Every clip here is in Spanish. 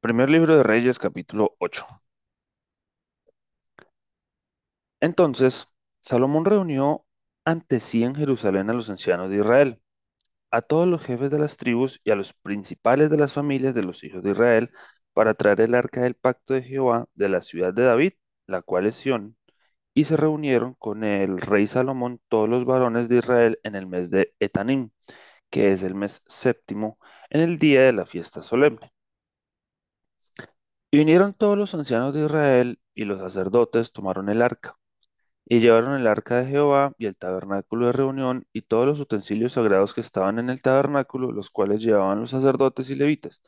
Primer libro de Reyes, capítulo 8. Entonces, Salomón reunió ante sí en Jerusalén a los ancianos de Israel, a todos los jefes de las tribus y a los principales de las familias de los hijos de Israel, para traer el arca del pacto de Jehová de la ciudad de David, la cual es Sión, y se reunieron con el rey Salomón todos los varones de Israel en el mes de Etanim, que es el mes séptimo, en el día de la fiesta solemne. Y vinieron todos los ancianos de Israel y los sacerdotes tomaron el arca Y llevaron el arca de Jehová y el tabernáculo de reunión y todos los utensilios sagrados que estaban en el tabernáculo, los cuales llevaban los sacerdotes y levitas.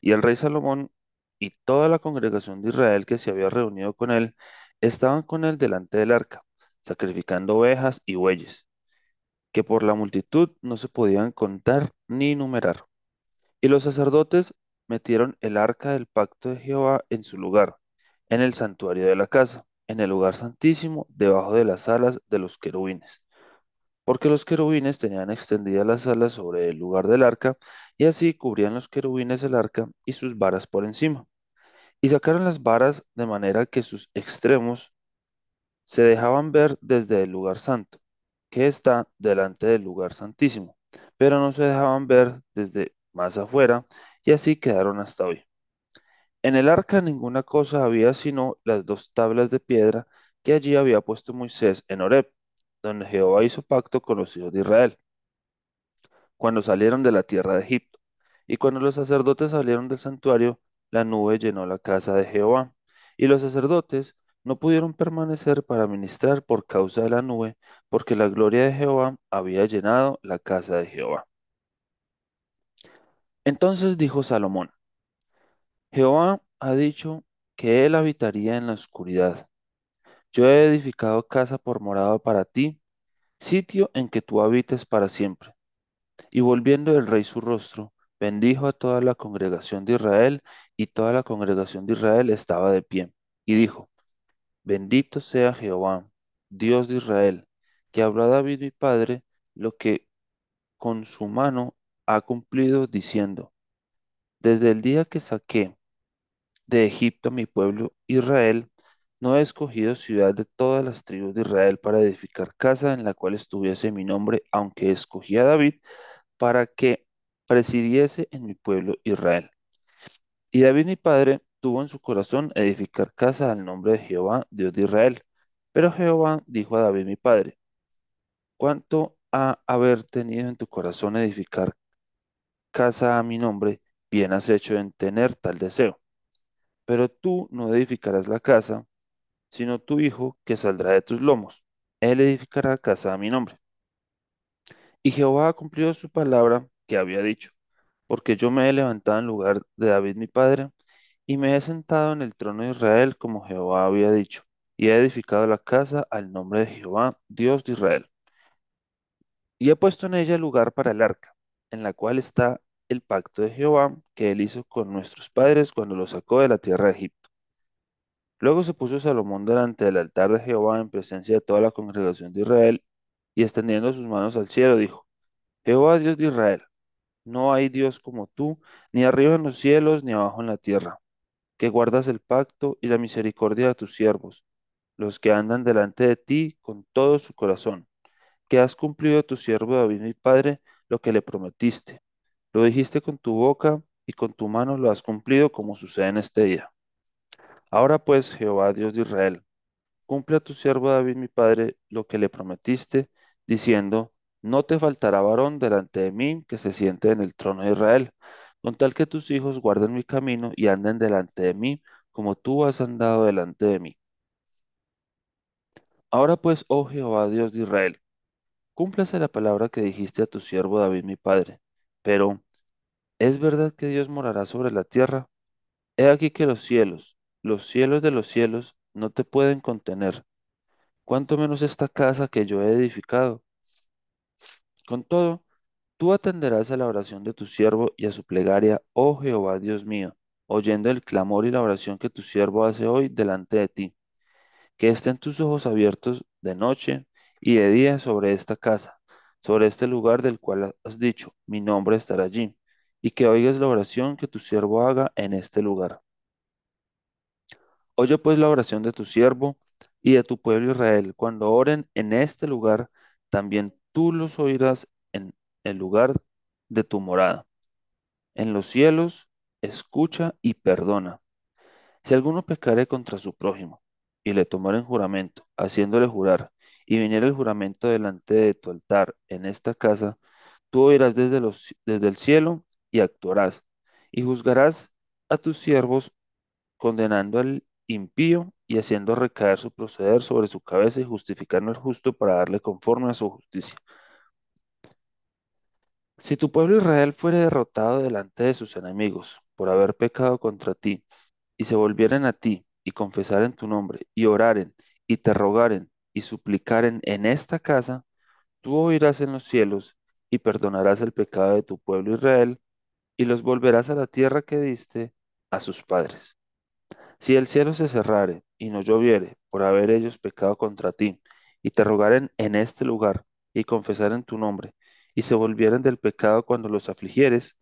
Y el rey Salomón y toda la congregación de Israel que se había reunido con él, estaban con él delante del arca, sacrificando ovejas y bueyes, que por la multitud no se podían contar ni numerar. Y los sacerdotes metieron el arca del pacto de Jehová en su lugar, en el santuario de la casa, en el lugar santísimo, debajo de las alas de los querubines. Porque los querubines tenían extendidas las alas sobre el lugar del arca, y así cubrían los querubines el arca y sus varas por encima. Y sacaron las varas de manera que sus extremos se dejaban ver desde el lugar santo, que está delante del lugar santísimo, pero no se dejaban ver desde más afuera, y así quedaron hasta hoy. En el arca ninguna cosa había sino las dos tablas de piedra que allí había puesto Moisés en Horeb, donde Jehová hizo pacto con los hijos de Israel, cuando salieron de la tierra de Egipto. Y cuando los sacerdotes salieron del santuario, la nube llenó la casa de Jehová, y los sacerdotes no pudieron permanecer para ministrar por causa de la nube, porque la gloria de Jehová había llenado la casa de Jehová. Entonces dijo Salomón, Jehová ha dicho que él habitaría en la oscuridad. Yo he edificado casa por morada para ti, sitio en que tú habites para siempre. Y volviendo el rey su rostro, bendijo a toda la congregación de Israel, y toda la congregación de Israel estaba de pie. Y dijo, Bendito sea Jehová, Dios de Israel, que habló a David mi padre lo que con su mano ha cumplido, diciendo, Desde el día que saqué de Egipto a mi pueblo Israel, no he escogido ciudad de todas las tribus de Israel para edificar casa en la cual estuviese mi nombre, aunque escogí a David para que presidiese en mi pueblo Israel. Y David mi padre tuvo en su corazón edificar casa al nombre de Jehová, Dios de Israel. Pero Jehová dijo a David mi padre, ¿cuánto ha haber tenido en tu corazón edificar casa a mi nombre? Bien has hecho en tener tal deseo. Pero tú no edificarás la casa, sino tu hijo que saldrá de tus lomos. Él edificará casa a mi nombre. Y Jehová ha cumplido su palabra que había dicho, porque yo me he levantado en lugar de David mi padre, y me he sentado en el trono de Israel como Jehová había dicho, y he edificado la casa al nombre de Jehová, Dios de Israel. Y he puesto en ella lugar para el arca, en la cual está el pacto de Jehová que él hizo con nuestros padres cuando los sacó de la tierra de Egipto. Luego se puso Salomón delante del altar de Jehová en presencia de toda la congregación de Israel, y extendiendo sus manos al cielo, dijo, Jehová Dios de Israel, no hay Dios como tú, ni arriba en los cielos, ni abajo en la tierra, que guardas el pacto y la misericordia de tus siervos, los que andan delante de ti con todo su corazón, que has cumplido a tu siervo David mi padre lo que le prometiste. Lo dijiste con tu boca y con tu mano lo has cumplido como sucede en este día. Ahora pues, Jehová Dios de Israel, cumple a tu siervo David mi padre lo que le prometiste, diciendo, no te faltará varón delante de mí que se siente en el trono de Israel, con tal que tus hijos guarden mi camino y anden delante de mí, como tú has andado delante de mí. Ahora pues, oh Jehová Dios de Israel, cúmplase la palabra que dijiste a tu siervo David mi padre. Pero, ¿es verdad que Dios morará sobre la tierra? He aquí que los cielos, los cielos de los cielos, no te pueden contener, cuanto menos esta casa que yo he edificado. Con todo, tú atenderás a la oración de tu siervo y a su plegaria, oh Jehová Dios mío, oyendo el clamor y la oración que tu siervo hace hoy delante de ti. Que estén tus ojos abiertos de noche y de día sobre esta casa, sobre este lugar del cual has dicho, mi nombre estará allí, y que oigas la oración que tu siervo haga en este lugar. Oye pues la oración de tu siervo y de tu pueblo Israel. Cuando oren en este lugar, también tú los oirás en el lugar de tu morada. En los cielos, escucha y perdona. Si alguno pecare contra su prójimo y le tomaren juramento, haciéndole jurar, y viniera el juramento delante de tu altar en esta casa, tú oirás desde, los, desde el cielo y actuarás, y juzgarás a tus siervos condenando al impío y haciendo recaer su proceder sobre su cabeza y justificando al justo para darle conforme a su justicia. Si tu pueblo Israel fuere derrotado delante de sus enemigos por haber pecado contra ti, y se volvieren a ti y confesaren tu nombre, y oraren, y te rogaren, y suplicaren en esta casa, tú oirás en los cielos, y perdonarás el pecado de tu pueblo Israel, y los volverás a la tierra que diste a sus padres. Si el cielo se cerrare y no lloviere por haber ellos pecado contra ti, y te rogaren en este lugar, y confesaren tu nombre, y se volvieren del pecado cuando los afligieres,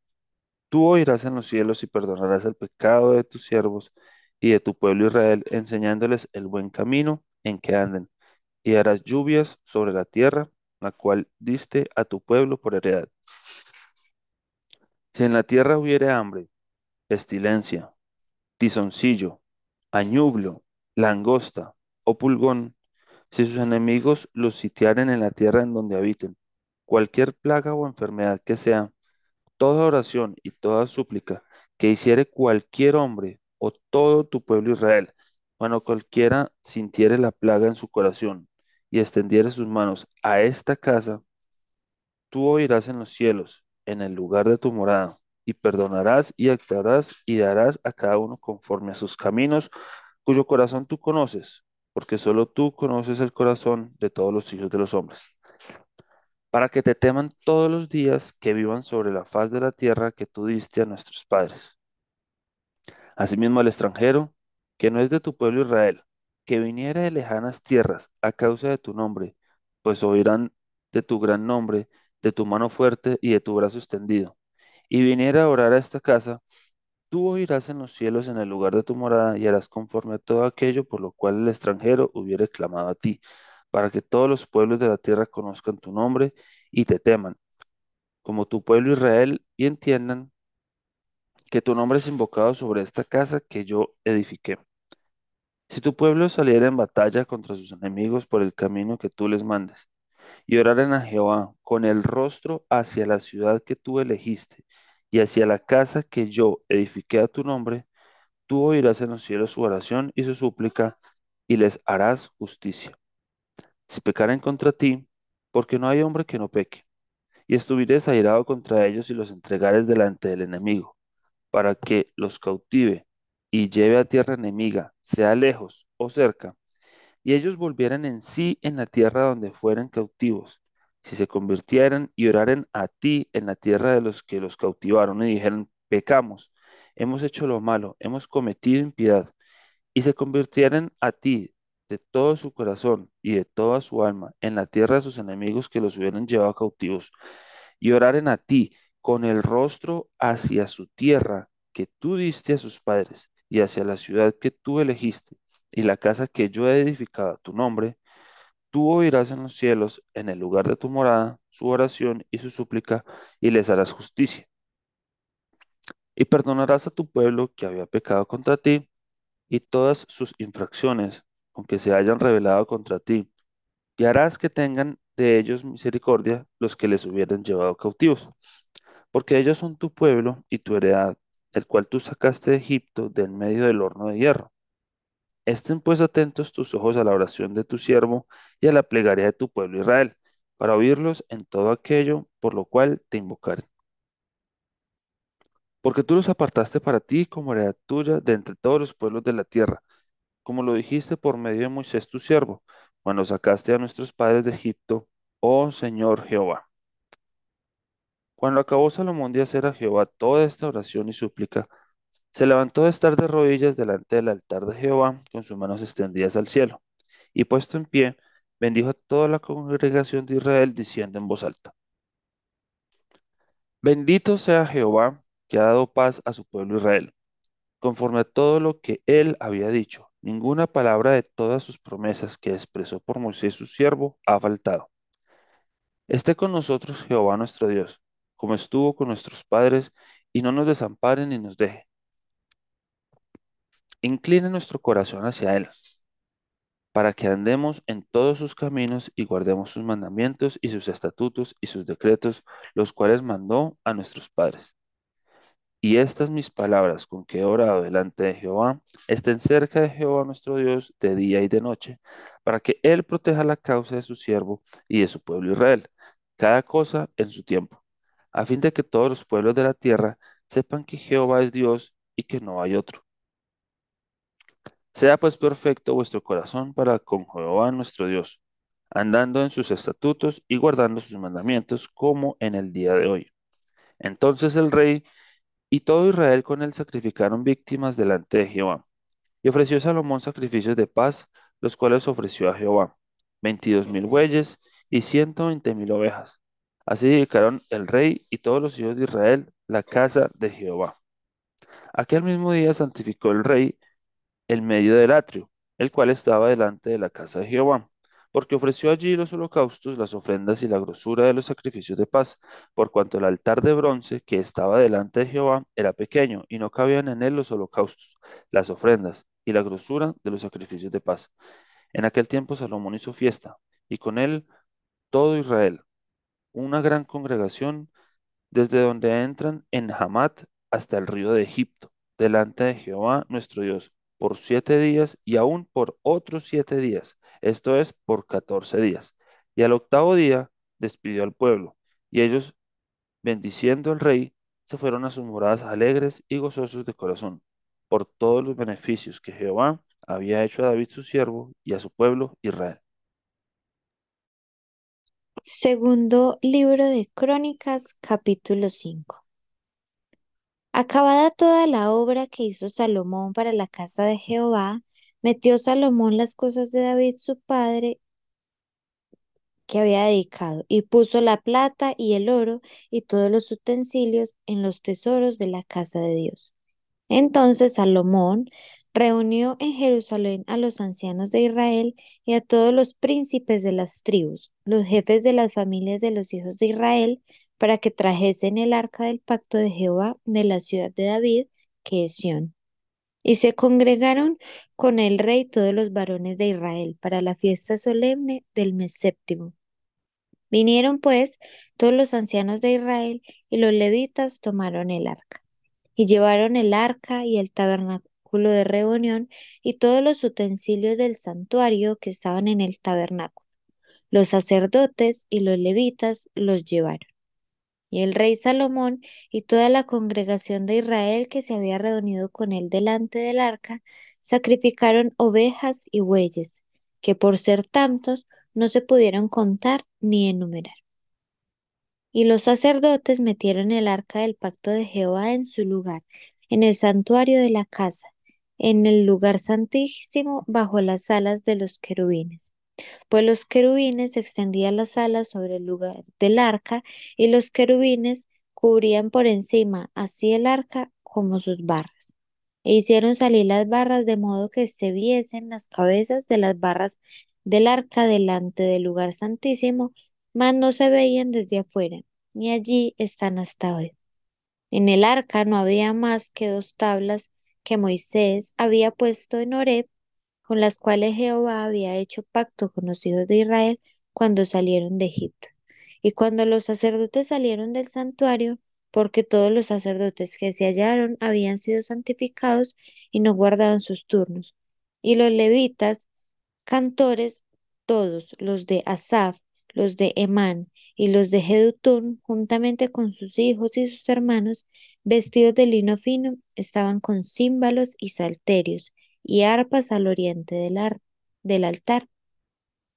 tú oirás en los cielos y perdonarás el pecado de tus siervos y de tu pueblo Israel, enseñándoles el buen camino en que anden, y harás lluvias sobre la tierra, la cual diste a tu pueblo por heredad. Si en la tierra hubiere hambre, pestilencia, tizoncillo, añublo, langosta o pulgón, si sus enemigos los sitiaren en la tierra en donde habiten, cualquier plaga o enfermedad que sea, toda oración y toda súplica que hiciere cualquier hombre o todo tu pueblo Israel, cuando cualquiera sintiere la plaga en su corazón y extendiere sus manos a esta casa, tú oirás en los cielos, en el lugar de tu morada, y perdonarás y actuarás y darás a cada uno conforme a sus caminos, cuyo corazón tú conoces, porque solo tú conoces el corazón de todos los hijos de los hombres para que te teman todos los días que vivan sobre la faz de la tierra que tú diste a nuestros padres. Asimismo al extranjero, que no es de tu pueblo Israel, que viniera de lejanas tierras a causa de tu nombre, pues oirán de tu gran nombre, de tu mano fuerte y de tu brazo extendido, y viniera a orar a esta casa, tú oirás en los cielos en el lugar de tu morada y harás conforme a todo aquello por lo cual el extranjero hubiere clamado a ti para que todos los pueblos de la tierra conozcan tu nombre y te teman, como tu pueblo Israel, y entiendan que tu nombre es invocado sobre esta casa que yo edifiqué. Si tu pueblo saliera en batalla contra sus enemigos por el camino que tú les mandes, y oraren a Jehová con el rostro hacia la ciudad que tú elegiste y hacia la casa que yo edifiqué a tu nombre, tú oirás en los cielos su oración y su súplica, y les harás justicia. Si pecaren contra ti, porque no hay hombre que no peque, y estuvieres airado contra ellos y los entregares delante del enemigo, para que los cautive y lleve a tierra enemiga, sea lejos o cerca, y ellos volvieran en sí en la tierra donde fueran cautivos, si se convirtieran y oraren a ti en la tierra de los que los cautivaron y dijeran, pecamos, hemos hecho lo malo, hemos cometido impiedad, y se convirtieran a ti de todo su corazón y de toda su alma en la tierra de sus enemigos que los hubieran llevado cautivos, y oraren a ti con el rostro hacia su tierra que tú diste a sus padres, y hacia la ciudad que tú elegiste, y la casa que yo he edificado a tu nombre, tú oirás en los cielos, en el lugar de tu morada, su oración y su súplica, y les harás justicia. Y perdonarás a tu pueblo que había pecado contra ti, y todas sus infracciones con que se hayan rebelado contra ti, y harás que tengan de ellos misericordia los que les hubieran llevado cautivos, porque ellos son tu pueblo y tu heredad, el cual tú sacaste de Egipto del medio del horno de hierro. Estén pues atentos tus ojos a la oración de tu siervo y a la plegaria de tu pueblo Israel, para oírlos en todo aquello por lo cual te invocaren. Porque tú los apartaste para ti como heredad tuya de entre todos los pueblos de la tierra, como lo dijiste por medio de Moisés tu siervo, cuando sacaste a nuestros padres de Egipto, oh Señor Jehová. Cuando acabó Salomón de hacer a Jehová toda esta oración y súplica, se levantó de estar de rodillas delante del altar de Jehová con sus manos extendidas al cielo, y puesto en pie, bendijo a toda la congregación de Israel diciendo en voz alta, Bendito sea Jehová, que ha dado paz a su pueblo Israel, conforme a todo lo que él había dicho. Ninguna palabra de todas sus promesas que expresó por Moisés su siervo ha faltado. Esté con nosotros Jehová nuestro Dios, como estuvo con nuestros padres, y no nos desampare ni nos deje. Incline nuestro corazón hacia Él, para que andemos en todos sus caminos y guardemos sus mandamientos y sus estatutos y sus decretos, los cuales mandó a nuestros padres. Y estas mis palabras con que he orado delante de Jehová, estén cerca de Jehová nuestro Dios de día y de noche, para que Él proteja la causa de su siervo y de su pueblo Israel, cada cosa en su tiempo, a fin de que todos los pueblos de la tierra sepan que Jehová es Dios y que no hay otro. Sea pues perfecto vuestro corazón para con Jehová nuestro Dios, andando en sus estatutos y guardando sus mandamientos como en el día de hoy. Entonces el rey y todo Israel con él sacrificaron víctimas delante de Jehová. Y ofreció Salomón sacrificios de paz, los cuales ofreció a Jehová, veintidós mil bueyes y ciento veinte mil ovejas. Así dedicaron el rey y todos los hijos de Israel la casa de Jehová. Aquel mismo día santificó el rey el medio del atrio, el cual estaba delante de la casa de Jehová, porque ofreció allí los holocaustos, las ofrendas y la grosura de los sacrificios de paz, por cuanto el altar de bronce que estaba delante de Jehová era pequeño, y no cabían en él los holocaustos, las ofrendas y la grosura de los sacrificios de paz. En aquel tiempo Salomón hizo fiesta, y con él todo Israel, una gran congregación, desde donde entran en Hamat hasta el río de Egipto, delante de Jehová nuestro Dios, por siete días y aún por otros siete días, esto es, por catorce días. Y al octavo día despidió al pueblo, y ellos, bendiciendo al rey, se fueron a sus moradas alegres y gozosos de corazón, por todos los beneficios que Jehová había hecho a David su siervo y a su pueblo Israel. Segundo libro de Crónicas, capítulo 5. Acabada toda la obra que hizo Salomón para la casa de Jehová, metió Salomón las cosas de David su padre que había dedicado, y puso la plata y el oro y todos los utensilios en los tesoros de la casa de Dios. Entonces Salomón reunió en Jerusalén a los ancianos de Israel y a todos los príncipes de las tribus, los jefes de las familias de los hijos de Israel, para que trajesen el arca del pacto de Jehová de la ciudad de David, que es Sión. Y se congregaron con el rey todos los varones de Israel para la fiesta solemne del mes séptimo. Vinieron pues todos los ancianos de Israel y los levitas tomaron el arca. Y llevaron el arca y el tabernáculo de reunión y todos los utensilios del santuario que estaban en el tabernáculo. Los sacerdotes y los levitas los llevaron. Y el rey Salomón y toda la congregación de Israel que se había reunido con él delante del arca, sacrificaron ovejas y bueyes, que por ser tantos no se pudieron contar ni enumerar. Y los sacerdotes metieron el arca del pacto de Jehová en su lugar, en el santuario de la casa, en el lugar santísimo bajo las alas de los querubines pues los querubines extendían las alas sobre el lugar del arca y los querubines cubrían por encima así el arca como sus barras. E hicieron salir las barras de modo que se viesen las cabezas de las barras del arca delante del lugar santísimo, mas no se veían desde afuera, y allí están hasta hoy. En el arca no había más que dos tablas que Moisés había puesto en Horeb con las cuales Jehová había hecho pacto con los hijos de Israel cuando salieron de Egipto. Y cuando los sacerdotes salieron del santuario, porque todos los sacerdotes que se hallaron habían sido santificados y no guardaban sus turnos. Y los levitas, cantores, todos los de Asaf, los de Emán y los de Jedutún, juntamente con sus hijos y sus hermanos, vestidos de lino fino, estaban con címbalos y salterios y arpas al oriente del, altar,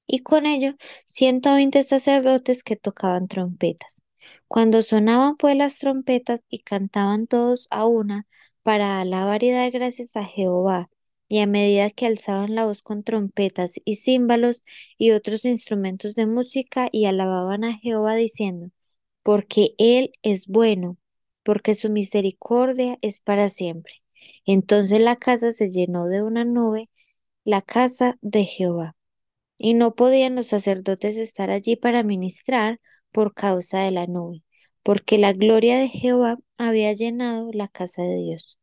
y con ello ciento veinte sacerdotes que tocaban trompetas. Cuando sonaban pues las trompetas y cantaban todos a una para alabar y dar gracias a Jehová, y a medida que alzaban la voz con trompetas y címbalos y otros instrumentos de música y alababan a Jehová diciendo, porque Él es bueno, porque su misericordia es para siempre. Entonces la casa se llenó de una nube, la casa de Jehová. Y no podían los sacerdotes estar allí para ministrar por causa de la nube, porque la gloria de Jehová había llenado la casa de Dios.